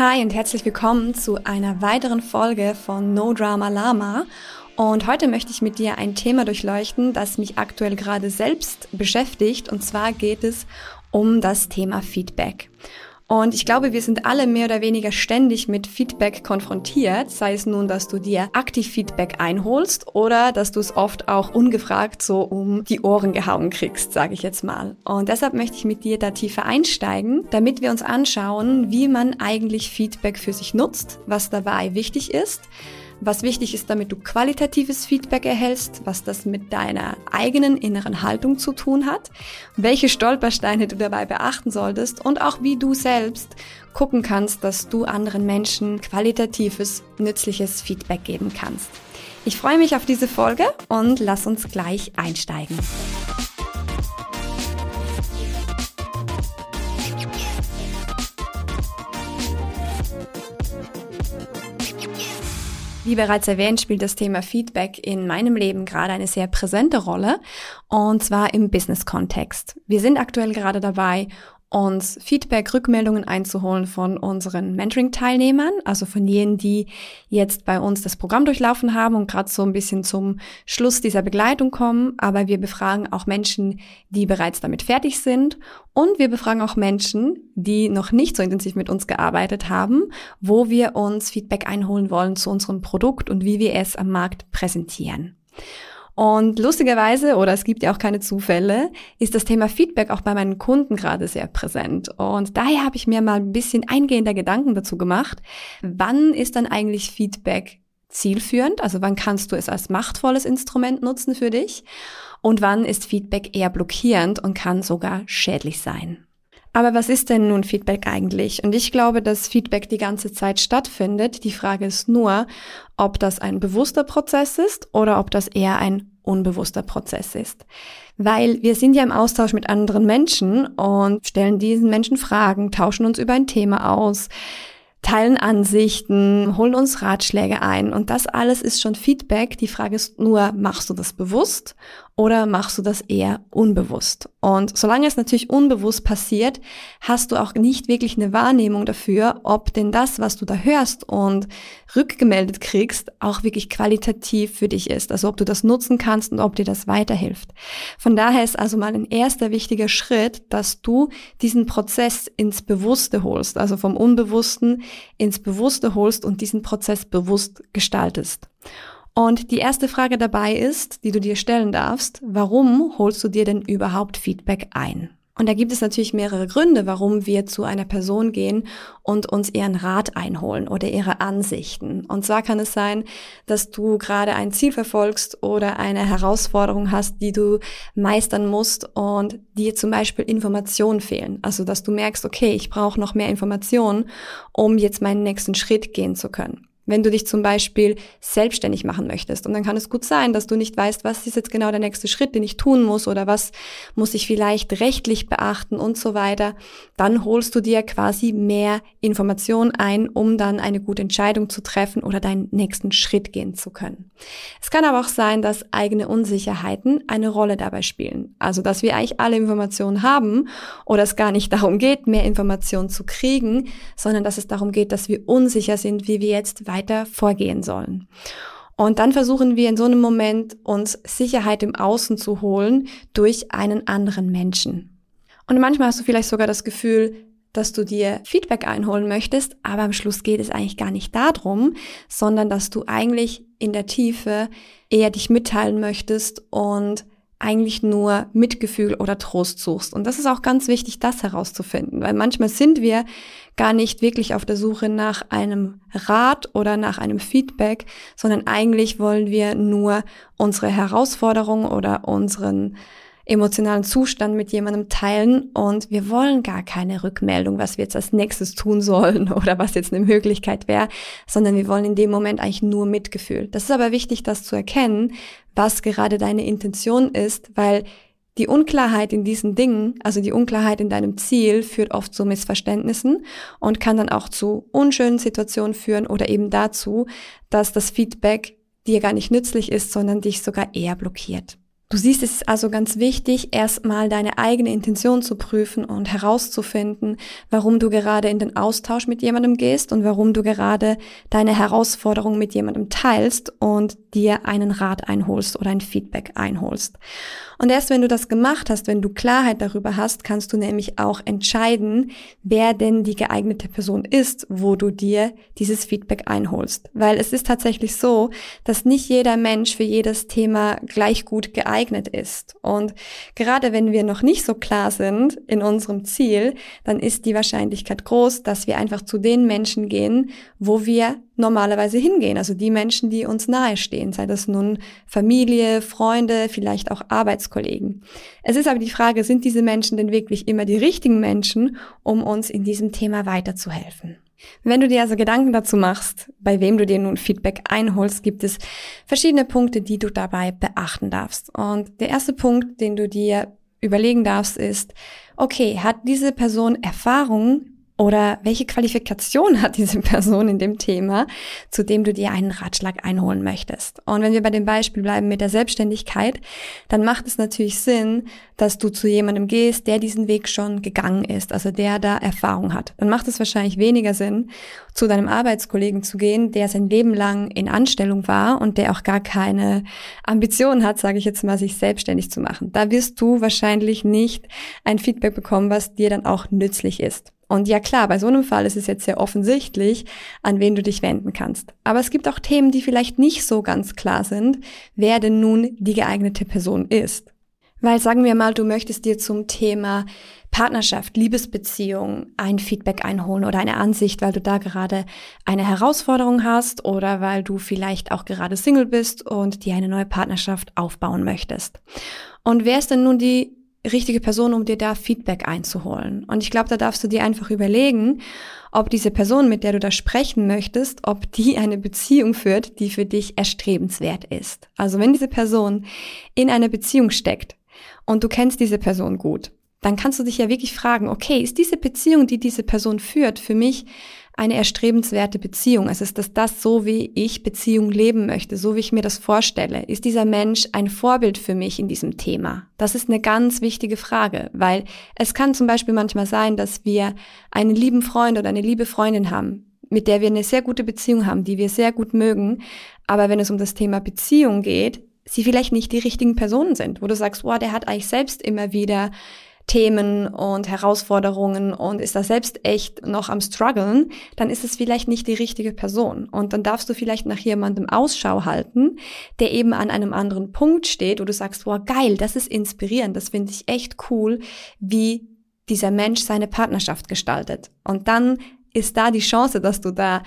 Hi und herzlich willkommen zu einer weiteren Folge von No Drama Lama. Und heute möchte ich mit dir ein Thema durchleuchten, das mich aktuell gerade selbst beschäftigt. Und zwar geht es um das Thema Feedback. Und ich glaube, wir sind alle mehr oder weniger ständig mit Feedback konfrontiert, sei es nun, dass du dir aktiv Feedback einholst oder dass du es oft auch ungefragt so um die Ohren gehauen kriegst, sage ich jetzt mal. Und deshalb möchte ich mit dir da tiefer einsteigen, damit wir uns anschauen, wie man eigentlich Feedback für sich nutzt, was dabei wichtig ist, was wichtig ist, damit du qualitatives Feedback erhältst, was das mit deiner eigenen inneren Haltung zu tun hat, welche Stolpersteine du dabei beachten solltest und auch wie du selbst gucken kannst, dass du anderen Menschen qualitatives, nützliches Feedback geben kannst. Ich freue mich auf diese Folge und lass uns gleich einsteigen. Wie bereits erwähnt, spielt das Thema Feedback in meinem Leben gerade eine sehr präsente Rolle und zwar im Business-Kontext. Wir sind aktuell gerade dabei, uns Feedback, Rückmeldungen einzuholen von unseren Mentoring-Teilnehmern, also von jenen, die jetzt bei uns das Programm durchlaufen haben und gerade so ein bisschen zum Schluss dieser Begleitung kommen. Aber wir befragen auch Menschen, die bereits damit fertig sind. Und wir befragen auch Menschen, die noch nicht so intensiv mit uns gearbeitet haben, wo wir uns Feedback einholen wollen zu unserem Produkt und wie wir es am Markt präsentieren. Und lustigerweise, oder es gibt ja auch keine Zufälle, ist das Thema Feedback auch bei meinen Kunden gerade sehr präsent. Und daher habe ich mir mal ein bisschen eingehender Gedanken dazu gemacht, wann ist dann eigentlich Feedback zielführend? Also wann kannst du es als machtvolles Instrument nutzen für dich? Und wann ist Feedback eher blockierend und kann sogar schädlich sein? Aber was ist denn nun Feedback eigentlich? Und ich glaube, dass Feedback die ganze Zeit stattfindet. Die Frage ist nur, ob das ein bewusster Prozess ist oder ob das eher ein unbewusster Prozess ist. Weil wir sind ja im Austausch mit anderen Menschen und stellen diesen Menschen Fragen, tauschen uns über ein Thema aus, teilen Ansichten, holen uns Ratschläge ein und das alles ist schon Feedback. Die Frage ist nur, machst du das bewusst oder machst du das eher unbewusst? Und solange es natürlich unbewusst passiert, hast du auch nicht wirklich eine Wahrnehmung dafür, ob denn das, was du da hörst und rückgemeldet kriegst, auch wirklich qualitativ für dich ist. Also ob du das nutzen kannst und ob dir das weiterhilft. Von daher ist also mal ein erster wichtiger Schritt, dass du diesen Prozess ins Bewusste holst, also vom Unbewussten ins Bewusste holst und diesen Prozess bewusst gestaltest. Und die erste Frage dabei ist, die du dir stellen darfst, warum holst du dir denn überhaupt Feedback ein? Und da gibt es natürlich mehrere Gründe, warum wir zu einer Person gehen und uns ihren Rat einholen oder ihre Ansichten. Und zwar kann es sein, dass du gerade ein Ziel verfolgst oder eine Herausforderung hast, die du meistern musst und dir zum Beispiel Informationen fehlen. Also dass du merkst, okay, ich brauche noch mehr Informationen, um jetzt meinen nächsten Schritt gehen zu können. Wenn du dich zum Beispiel selbstständig machen möchtest und dann kann es gut sein, dass du nicht weißt, was ist jetzt genau der nächste Schritt, den ich tun muss oder was muss ich vielleicht rechtlich beachten und so weiter, dann holst du dir quasi mehr Informationen ein, um dann eine gute Entscheidung zu treffen oder deinen nächsten Schritt gehen zu können. Es kann aber auch sein, dass eigene Unsicherheiten eine Rolle dabei spielen. Also, dass wir eigentlich alle Informationen haben oder es gar nicht darum geht, mehr Informationen zu kriegen, sondern dass es darum geht, dass wir unsicher sind, wie wir jetzt weiter weiter vorgehen sollen. Und dann versuchen wir in so einem Moment uns Sicherheit im Außen zu holen durch einen anderen Menschen. Und manchmal hast du vielleicht sogar das Gefühl, dass du dir Feedback einholen möchtest, aber am Schluss geht es eigentlich gar nicht darum, sondern dass du eigentlich in der Tiefe eher dich mitteilen möchtest und eigentlich nur Mitgefühl oder Trost suchst. Und das ist auch ganz wichtig, das herauszufinden, weil manchmal sind wir gar nicht wirklich auf der Suche nach einem Rat oder nach einem Feedback, sondern eigentlich wollen wir nur unsere Herausforderung oder unseren emotionalen Zustand mit jemandem teilen und wir wollen gar keine Rückmeldung, was wir jetzt als nächstes tun sollen oder was jetzt eine Möglichkeit wäre, sondern wir wollen in dem Moment eigentlich nur Mitgefühl. Das ist aber wichtig, das zu erkennen, was gerade deine Intention ist, weil die Unklarheit in diesen Dingen, also die Unklarheit in deinem Ziel, führt oft zu Missverständnissen und kann dann auch zu unschönen Situationen führen oder eben dazu, dass das Feedback dir gar nicht nützlich ist, sondern dich sogar eher blockiert. Du siehst, es ist also ganz wichtig, erstmal deine eigene Intention zu prüfen und herauszufinden, warum du gerade in den Austausch mit jemandem gehst und warum du gerade deine Herausforderung mit jemandem teilst und dir einen Rat einholst oder ein Feedback einholst. Und erst wenn du das gemacht hast, wenn du Klarheit darüber hast, kannst du nämlich auch entscheiden, wer denn die geeignete Person ist, wo du dir dieses Feedback einholst. Weil es ist tatsächlich so, dass nicht jeder Mensch für jedes Thema gleich gut geeignet ist. Und gerade wenn wir noch nicht so klar sind in unserem Ziel, dann ist die Wahrscheinlichkeit groß, dass wir einfach zu den Menschen gehen, wo wir normalerweise hingehen. Also die Menschen, die uns nahestehen, sei das nun Familie, Freunde, vielleicht auch Arbeitskollegen. Es ist aber die Frage, sind diese Menschen denn wirklich immer die richtigen Menschen, um uns in diesem Thema weiterzuhelfen? Wenn du dir also Gedanken dazu machst, bei wem du dir nun Feedback einholst, gibt es verschiedene Punkte, die du dabei beachten darfst. Und der erste Punkt, den du dir überlegen darfst, ist, okay, hat diese Person Erfahrung oder welche Qualifikation hat diese Person in dem Thema, zu dem du dir einen Ratschlag einholen möchtest? Und wenn wir bei dem Beispiel bleiben mit der Selbstständigkeit, dann macht es natürlich Sinn, dass du zu jemandem gehst, der diesen Weg schon gegangen ist, also der da Erfahrung hat. Dann macht es wahrscheinlich weniger Sinn, zu deinem Arbeitskollegen zu gehen, der sein Leben lang in Anstellung war und der auch gar keine Ambitionen hat, sage ich jetzt mal, sich selbstständig zu machen. Da wirst du wahrscheinlich nicht ein Feedback bekommen, was dir dann auch nützlich ist. Und ja klar, bei so einem Fall ist es jetzt sehr offensichtlich, an wen du dich wenden kannst. Aber es gibt auch Themen, die vielleicht nicht so ganz klar sind, wer denn nun die geeignete Person ist. Weil sagen wir mal, du möchtest dir zum Thema Partnerschaft, Liebesbeziehung ein Feedback einholen oder eine Ansicht, weil du da gerade eine Herausforderung hast oder weil du vielleicht auch gerade Single bist und dir eine neue Partnerschaft aufbauen möchtest. Und wer ist denn nun die richtige Person, um dir da Feedback einzuholen. Und ich glaube, da darfst du dir einfach überlegen, ob diese Person, mit der du da sprechen möchtest, ob die eine Beziehung führt, die für dich erstrebenswert ist. Also wenn diese Person in einer Beziehung steckt und du kennst diese Person gut, dann kannst du dich ja wirklich fragen, okay, ist diese Beziehung, die diese Person führt, für mich eine erstrebenswerte Beziehung? Also ist das das so, wie ich Beziehung leben möchte, so wie ich mir das vorstelle? Ist dieser Mensch ein Vorbild für mich in diesem Thema? Das ist eine ganz wichtige Frage, weil es kann zum Beispiel manchmal sein, dass wir einen lieben Freund oder eine liebe Freundin haben, mit der wir eine sehr gute Beziehung haben, die wir sehr gut mögen. Aber wenn es um das Thema Beziehung geht, sie vielleicht nicht die richtigen Personen sind, wo du sagst, wow, der hat eigentlich selbst immer wieder Themen und Herausforderungen und ist da selbst echt noch am struggeln, dann ist es vielleicht nicht die richtige Person. Und dann darfst du vielleicht nach jemandem Ausschau halten, der eben an einem anderen Punkt steht, wo du sagst, wow, geil, das ist inspirierend, das finde ich echt cool, wie dieser Mensch seine Partnerschaft gestaltet. Und dann ist da die Chance, dass du da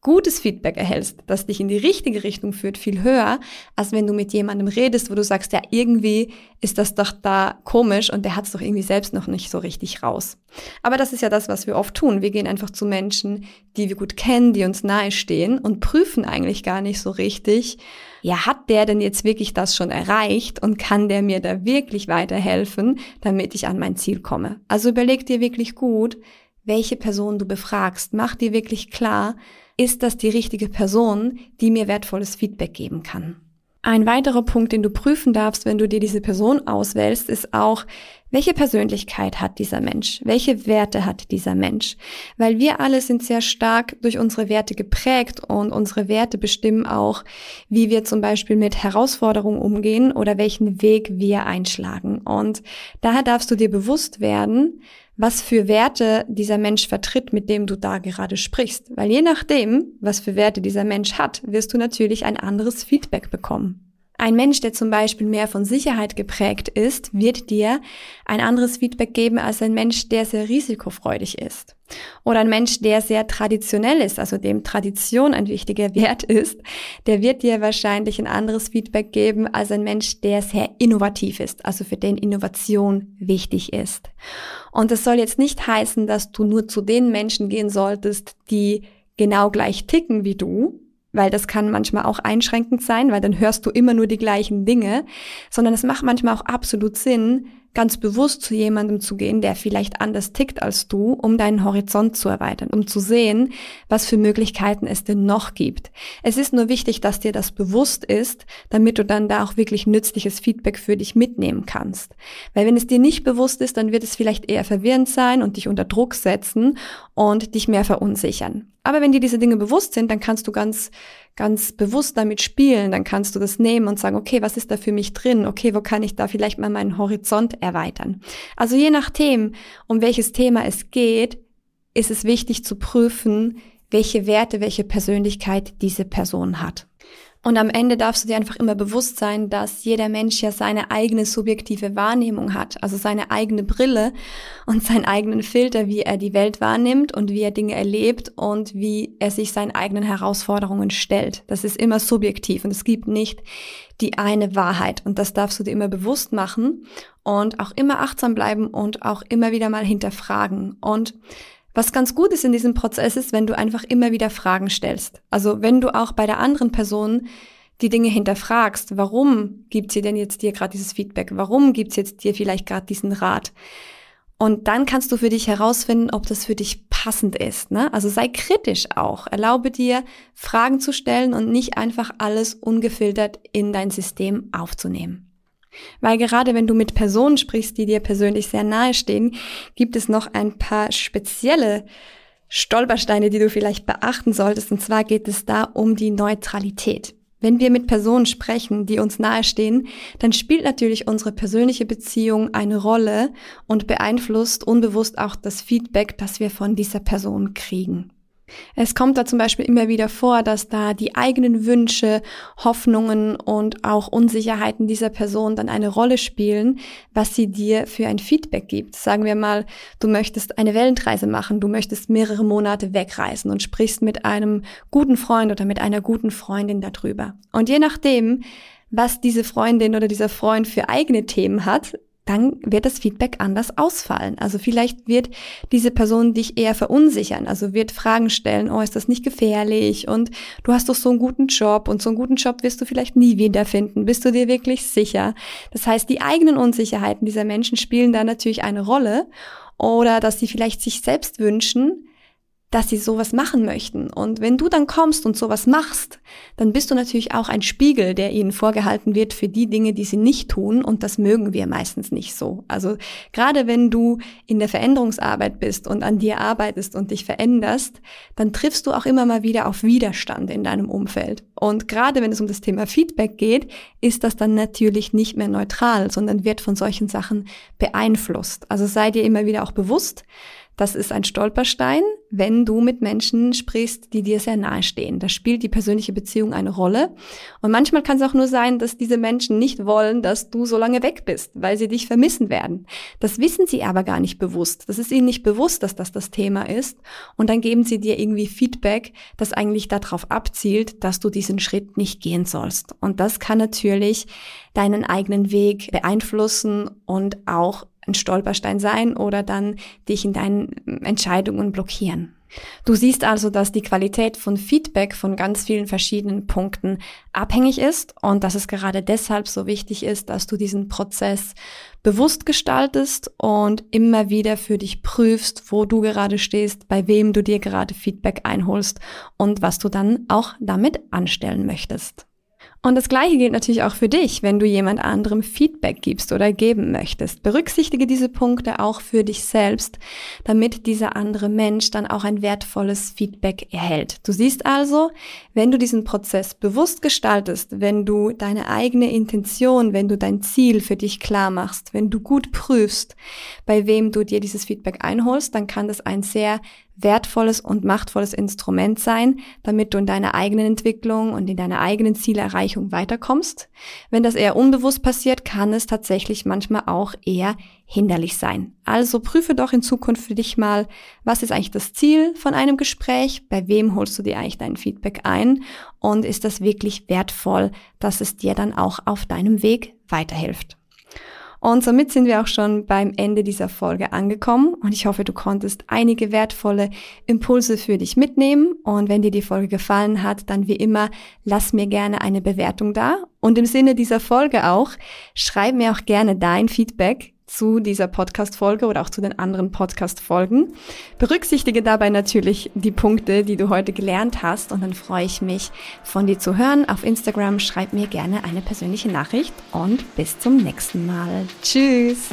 gutes Feedback erhältst, das dich in die richtige Richtung führt, viel höher, als wenn du mit jemandem redest, wo du sagst, ja, irgendwie ist das doch da komisch und der hat es doch irgendwie selbst noch nicht so richtig raus. Aber das ist ja das, was wir oft tun. Wir gehen einfach zu Menschen, die wir gut kennen, die uns nahe stehen und prüfen eigentlich gar nicht so richtig, ja, hat der denn jetzt wirklich das schon erreicht und kann der mir da wirklich weiterhelfen, damit ich an mein Ziel komme? Also überleg dir wirklich gut, welche Person du befragst. Mach dir wirklich klar, ist das die richtige Person, die mir wertvolles Feedback geben kann. Ein weiterer Punkt, den du prüfen darfst, wenn du dir diese Person auswählst, ist auch, welche Persönlichkeit hat dieser Mensch? Welche Werte hat dieser Mensch? Weil wir alle sind sehr stark durch unsere Werte geprägt und unsere Werte bestimmen auch, wie wir zum Beispiel mit Herausforderungen umgehen oder welchen Weg wir einschlagen. Und daher darfst du dir bewusst werden, was für Werte dieser Mensch vertritt, mit dem du da gerade sprichst. Weil je nachdem, was für Werte dieser Mensch hat, wirst du natürlich ein anderes Feedback bekommen. Ein Mensch, der zum Beispiel mehr von Sicherheit geprägt ist, wird dir ein anderes Feedback geben als ein Mensch, der sehr risikofreudig ist. Oder ein Mensch, der sehr traditionell ist, also dem Tradition ein wichtiger Wert ist, der wird dir wahrscheinlich ein anderes Feedback geben als ein Mensch, der sehr innovativ ist, also für den Innovation wichtig ist. Und das soll jetzt nicht heißen, dass du nur zu den Menschen gehen solltest, die genau gleich ticken wie du, weil das kann manchmal auch einschränkend sein, weil dann hörst du immer nur die gleichen Dinge, sondern es macht manchmal auch absolut Sinn, ganz bewusst zu jemandem zu gehen, der vielleicht anders tickt als du, um deinen Horizont zu erweitern, um zu sehen, was für Möglichkeiten es denn noch gibt. Es ist nur wichtig, dass dir das bewusst ist, damit du dann da auch wirklich nützliches Feedback für dich mitnehmen kannst. Weil wenn es dir nicht bewusst ist, dann wird es vielleicht eher verwirrend sein und dich unter Druck setzen und dich mehr verunsichern. Aber wenn dir diese Dinge bewusst sind, dann kannst du ganz, ganz bewusst damit spielen. Dann kannst du das nehmen und sagen, okay, was ist da für mich drin? Okay, wo kann ich da vielleicht mal meinen Horizont erweitern? Also je nachdem, um welches Thema es geht, ist es wichtig zu prüfen, welche Werte, welche Persönlichkeit diese Person hat. Und am Ende darfst du dir einfach immer bewusst sein, dass jeder Mensch ja seine eigene subjektive Wahrnehmung hat, also seine eigene Brille und seinen eigenen Filter, wie er die Welt wahrnimmt und wie er Dinge erlebt und wie er sich seinen eigenen Herausforderungen stellt. Das ist immer subjektiv und es gibt nicht die eine Wahrheit und das darfst du dir immer bewusst machen und auch immer achtsam bleiben und auch immer wieder mal hinterfragen und was ganz gut ist in diesem Prozess ist, wenn du einfach immer wieder Fragen stellst. Also wenn du auch bei der anderen Person die Dinge hinterfragst, warum gibt sie denn jetzt dir gerade dieses Feedback? Warum gibt sie jetzt dir vielleicht gerade diesen Rat? Und dann kannst du für dich herausfinden, ob das für dich passend ist. Ne? Also sei kritisch auch. Erlaube dir, Fragen zu stellen und nicht einfach alles ungefiltert in dein System aufzunehmen. Weil gerade wenn du mit Personen sprichst, die dir persönlich sehr nahe stehen, gibt es noch ein paar spezielle Stolpersteine, die du vielleicht beachten solltest. Und zwar geht es da um die Neutralität. Wenn wir mit Personen sprechen, die uns nahestehen, dann spielt natürlich unsere persönliche Beziehung eine Rolle und beeinflusst unbewusst auch das Feedback, das wir von dieser Person kriegen. Es kommt da zum Beispiel immer wieder vor, dass da die eigenen Wünsche, Hoffnungen und auch Unsicherheiten dieser Person dann eine Rolle spielen, was sie dir für ein Feedback gibt. Sagen wir mal, du möchtest eine Weltreise machen, du möchtest mehrere Monate wegreisen und sprichst mit einem guten Freund oder mit einer guten Freundin darüber. Und je nachdem, was diese Freundin oder dieser Freund für eigene Themen hat, dann wird das Feedback anders ausfallen. Also vielleicht wird diese Person dich eher verunsichern, also wird Fragen stellen, oh, ist das nicht gefährlich und du hast doch so einen guten Job und so einen guten Job wirst du vielleicht nie wiederfinden. Bist du dir wirklich sicher? Das heißt, die eigenen Unsicherheiten dieser Menschen spielen da natürlich eine Rolle oder dass sie vielleicht sich selbst wünschen, dass sie sowas machen möchten. Und wenn du dann kommst und sowas machst, dann bist du natürlich auch ein Spiegel, der ihnen vorgehalten wird für die Dinge, die sie nicht tun. Und das mögen wir meistens nicht so. Also gerade wenn du in der Veränderungsarbeit bist und an dir arbeitest und dich veränderst, dann triffst du auch immer mal wieder auf Widerstand in deinem Umfeld. Und gerade wenn es um das Thema Feedback geht, ist das dann natürlich nicht mehr neutral, sondern wird von solchen Sachen beeinflusst. Also sei dir immer wieder auch bewusst, das ist ein Stolperstein, wenn du mit Menschen sprichst, die dir sehr nahe stehen. Da spielt die persönliche Beziehung eine Rolle. Und manchmal kann es auch nur sein, dass diese Menschen nicht wollen, dass du so lange weg bist, weil sie dich vermissen werden. Das wissen sie aber gar nicht bewusst. Das ist ihnen nicht bewusst, dass das das Thema ist. Und dann geben sie dir irgendwie Feedback, das eigentlich darauf abzielt, dass du diesen Schritt nicht gehen sollst. Und das kann natürlich deinen eigenen Weg beeinflussen und auch ein Stolperstein sein oder dann dich in deinen Entscheidungen blockieren. Du siehst also, dass die Qualität von Feedback von ganz vielen verschiedenen Punkten abhängig ist und dass es gerade deshalb so wichtig ist, dass du diesen Prozess bewusst gestaltest und immer wieder für dich prüfst, wo du gerade stehst, bei wem du dir gerade Feedback einholst und was du dann auch damit anstellen möchtest. Und das Gleiche gilt natürlich auch für dich, wenn du jemand anderem Feedback gibst oder geben möchtest. Berücksichtige diese Punkte auch für dich selbst, damit dieser andere Mensch dann auch ein wertvolles Feedback erhält. Du siehst also, wenn du diesen Prozess bewusst gestaltest, wenn du deine eigene Intention, wenn du dein Ziel für dich klar machst, wenn du gut prüfst, bei wem du dir dieses Feedback einholst, dann kann das ein sehr wertvolles und machtvolles Instrument sein, damit du in deiner eigenen Entwicklung und in deiner eigenen Zielerreichung weiterkommst. Wenn das eher unbewusst passiert, kann es tatsächlich manchmal auch eher hinderlich sein. Also prüfe doch in Zukunft für dich mal, was ist eigentlich das Ziel von einem Gespräch, bei wem holst du dir eigentlich dein Feedback ein und ist das wirklich wertvoll, dass es dir dann auch auf deinem Weg weiterhilft. Und somit sind wir auch schon beim Ende dieser Folge angekommen. Und ich hoffe, du konntest einige wertvolle Impulse für dich mitnehmen. Und wenn dir die Folge gefallen hat, dann wie immer, lass mir gerne eine Bewertung da. Und im Sinne dieser Folge auch, schreib mir auch gerne dein Feedback zu dieser Podcast-Folge oder auch zu den anderen Podcast-Folgen. Berücksichtige dabei natürlich die Punkte, die du heute gelernt hast und dann freue ich mich, von dir zu hören. Auf Instagram schreib mir gerne eine persönliche Nachricht und bis zum nächsten Mal. Tschüss!